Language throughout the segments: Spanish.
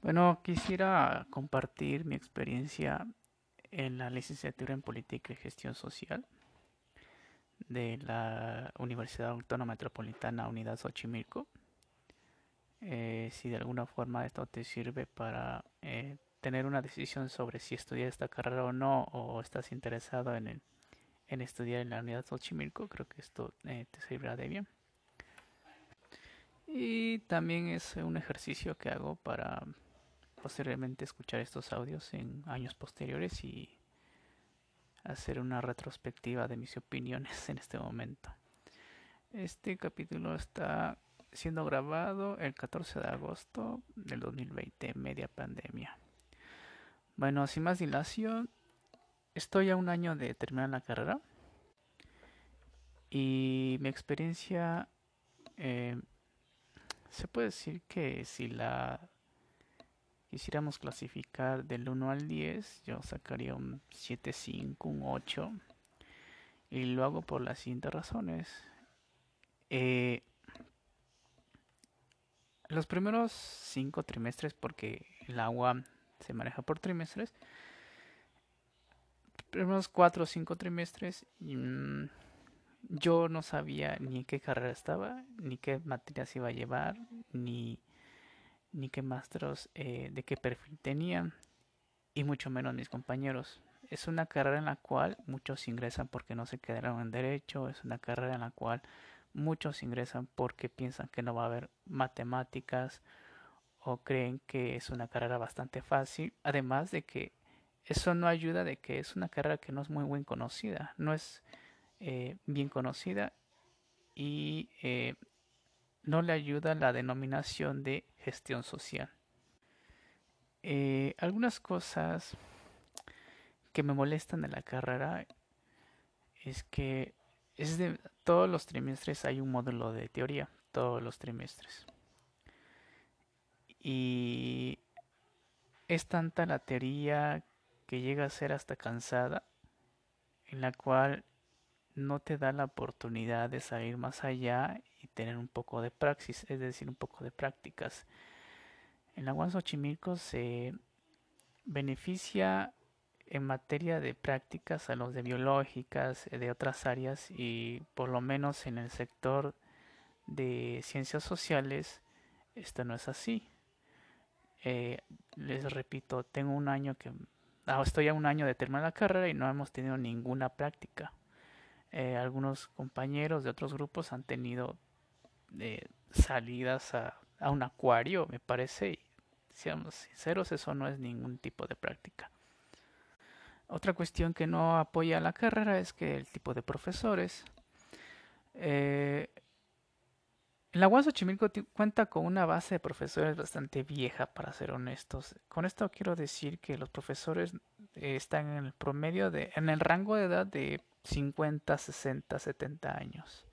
Bueno, quisiera compartir mi experiencia en la licenciatura en Política y Gestión Social de la Universidad Autónoma Metropolitana Unidad Xochimilco. Eh, si de alguna forma esto te sirve para eh, tener una decisión sobre si estudiar esta carrera o no, o estás interesado en, en estudiar en la Unidad Xochimilco, creo que esto eh, te servirá de bien. Y también es un ejercicio que hago para posteriormente escuchar estos audios en años posteriores y hacer una retrospectiva de mis opiniones en este momento. Este capítulo está siendo grabado el 14 de agosto del 2020, media pandemia. Bueno, sin más dilación, estoy a un año de terminar la carrera y mi experiencia eh, se puede decir que si la quisiéramos clasificar del 1 al 10, yo sacaría un 7.5, un 8. Y lo hago por las siguientes razones. Eh, los primeros 5 trimestres, porque el agua se maneja por trimestres, los primeros 4 o 5 trimestres, mm, yo no sabía ni en qué carrera estaba, ni qué materias iba a llevar, ni ni qué maestros eh, de qué perfil tenían, y mucho menos mis compañeros. Es una carrera en la cual muchos ingresan porque no se quedaron en derecho, es una carrera en la cual muchos ingresan porque piensan que no va a haber matemáticas o creen que es una carrera bastante fácil, además de que eso no ayuda de que es una carrera que no es muy bien conocida, no es eh, bien conocida y eh, no le ayuda la denominación de gestión social. Eh, algunas cosas que me molestan de la carrera es que es de todos los trimestres hay un módulo de teoría, todos los trimestres. Y es tanta la teoría que llega a ser hasta cansada, en la cual no te da la oportunidad de salir más allá tener un poco de praxis, es decir, un poco de prácticas. En la Xochimilco se beneficia en materia de prácticas a los de biológicas, de otras áreas y por lo menos en el sector de ciencias sociales esto no es así. Eh, les repito, tengo un año que ah, estoy a un año de terminar la carrera y no hemos tenido ninguna práctica. Eh, algunos compañeros de otros grupos han tenido eh, salidas a, un acuario, me parece, y seamos sinceros, eso no es ningún tipo de práctica. Otra cuestión que no apoya la carrera es que el tipo de profesores. Eh, la UAS Xochimilco cuenta con una base de profesores bastante vieja, para ser honestos. Con esto quiero decir que los profesores están en el promedio de, en el rango de edad de 50, 60, 70 años.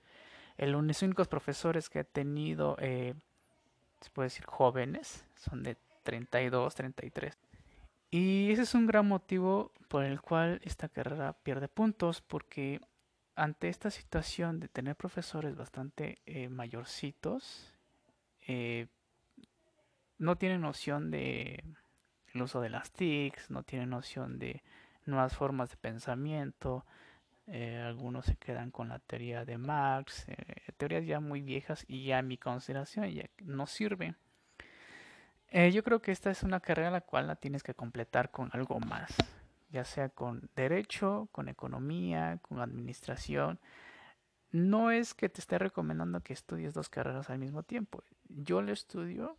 El, los únicos profesores que ha tenido, eh, se puede decir, jóvenes, son de 32, 33. Y ese es un gran motivo por el cual esta carrera pierde puntos, porque ante esta situación de tener profesores bastante eh, mayorcitos, eh, no tienen noción de el uso de las TICs, no tienen noción de nuevas formas de pensamiento, eh, algunos se quedan con la teoría de Marx, eh, teorías ya muy viejas y en mi consideración ya no sirven. Eh, yo creo que esta es una carrera la cual la tienes que completar con algo más, ya sea con derecho, con economía, con administración. No es que te esté recomendando que estudies dos carreras al mismo tiempo. Yo lo estudio,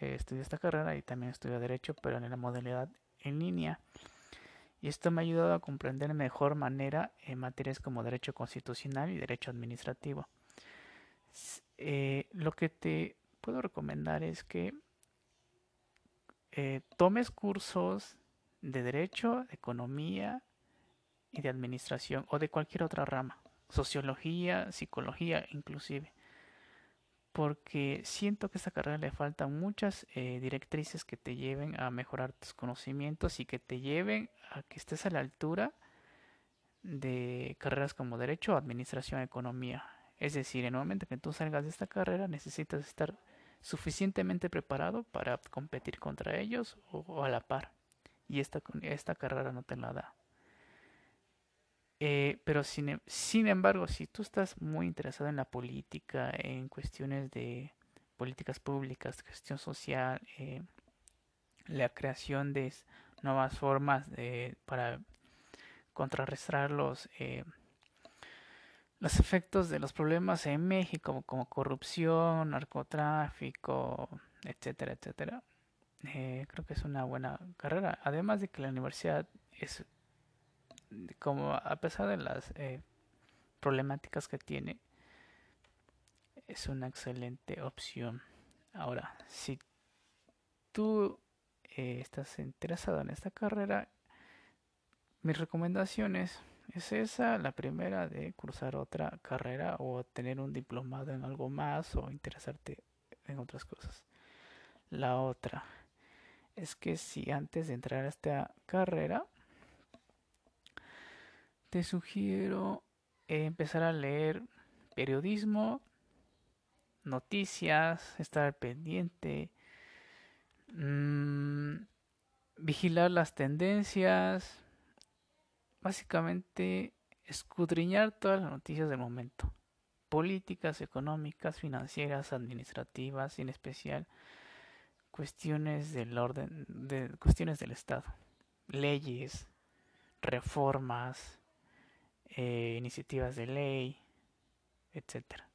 estudio esta carrera y también estudio derecho, pero en la modalidad en línea y esto me ha ayudado a comprender de mejor manera en materias como derecho constitucional y derecho administrativo. Eh, lo que te puedo recomendar es que eh, tomes cursos de derecho, de economía y de administración o de cualquier otra rama, sociología, psicología inclusive porque siento que a esta carrera le faltan muchas eh, directrices que te lleven a mejorar tus conocimientos y que te lleven a que estés a la altura de carreras como Derecho, Administración, Economía. Es decir, en el momento que tú salgas de esta carrera necesitas estar suficientemente preparado para competir contra ellos o, a la par. Y esta, esta carrera no te la da. Eh, pero sin, em, sin, embargo, si tú estás muy interesado en la política, en cuestiones de políticas públicas, gestión social, eh, la creación de nuevas formas de, para contrarrestar los, eh, los efectos de los problemas en México, como corrupción, narcotráfico, etcétera, etcétera. creo que es una buena carrera. Además de que la universidad es como a pesar de las eh, problemáticas que tiene, es una excelente opción. Ahora, si tú eh, estás interesado en esta carrera, mis recomendaciones es esa, la primera de cruzar otra carrera o tener un diplomado en algo más o interesarte en otras cosas. La otra es que si antes de entrar a esta carrera te sugiero empezar a leer periodismo, noticias, estar pendiente, mm, vigilar las tendencias, básicamente escudriñar todas las noticias del momento, políticas, económicas, financieras, administrativas, en especial cuestiones del orden, de cuestiones del Estado, leyes, reformas, eh, iniciativas de ley, etcétera.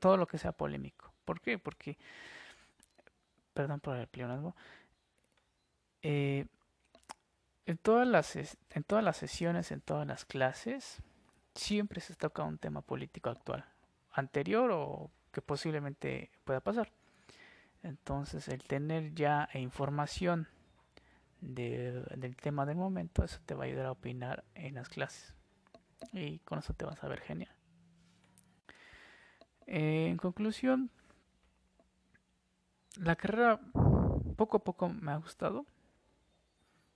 Todo lo que sea polémico. ¿Por qué? Porque, perdón por el pleonasmo, eh, en, todas las, en todas las sesiones, en todas las clases, siempre se toca un tema político actual, anterior o que posiblemente pueda pasar. Entonces, el tener ya información del tema del momento, eso te va a ayudar a opinar en las clases y con eso te vas a ver genial. en conclusión, la carrera poco a poco me ha gustado.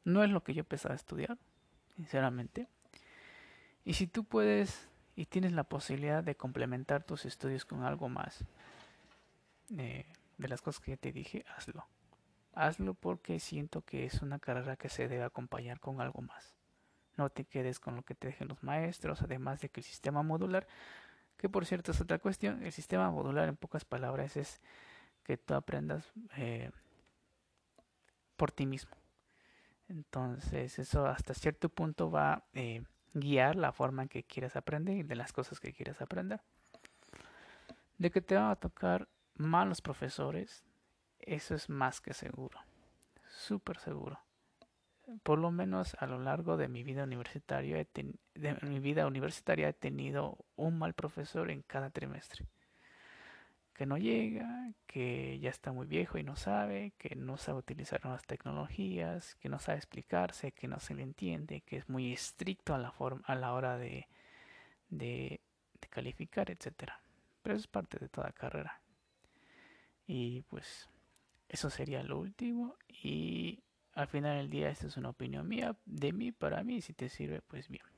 No es lo que yo pensaba estudiar, sinceramente. Y si tú puedes y tienes la posibilidad de complementar tus estudios con algo más eh, de las cosas que ya te dije, hazlo. Hazlo porque siento que es una carrera que se debe acompañar con algo más. No te quedes con lo que te dejen los maestros, además de que el sistema modular, que por cierto es otra cuestión, el sistema modular en pocas palabras es que tú aprendas eh, por ti mismo. Entonces eso hasta cierto punto va a eh, guiar la forma en que quieras aprender y de las cosas que quieras aprender. De que te van a tocar malos profesores, eso es más que seguro, súper seguro por lo menos a lo largo de mi vida universitaria de mi vida universitaria he tenido un mal profesor en cada trimestre que no llega, que ya está muy viejo y no sabe, que no sabe utilizar nuevas tecnologías, que no sabe explicarse, que no se le entiende, que es muy estricto a la forma a la hora de, de, de calificar, etcétera. Pero eso es parte de toda carrera. Y pues eso sería lo último y al final del día esta es una opinión mía, de mí, para mí, si te sirve, pues bien.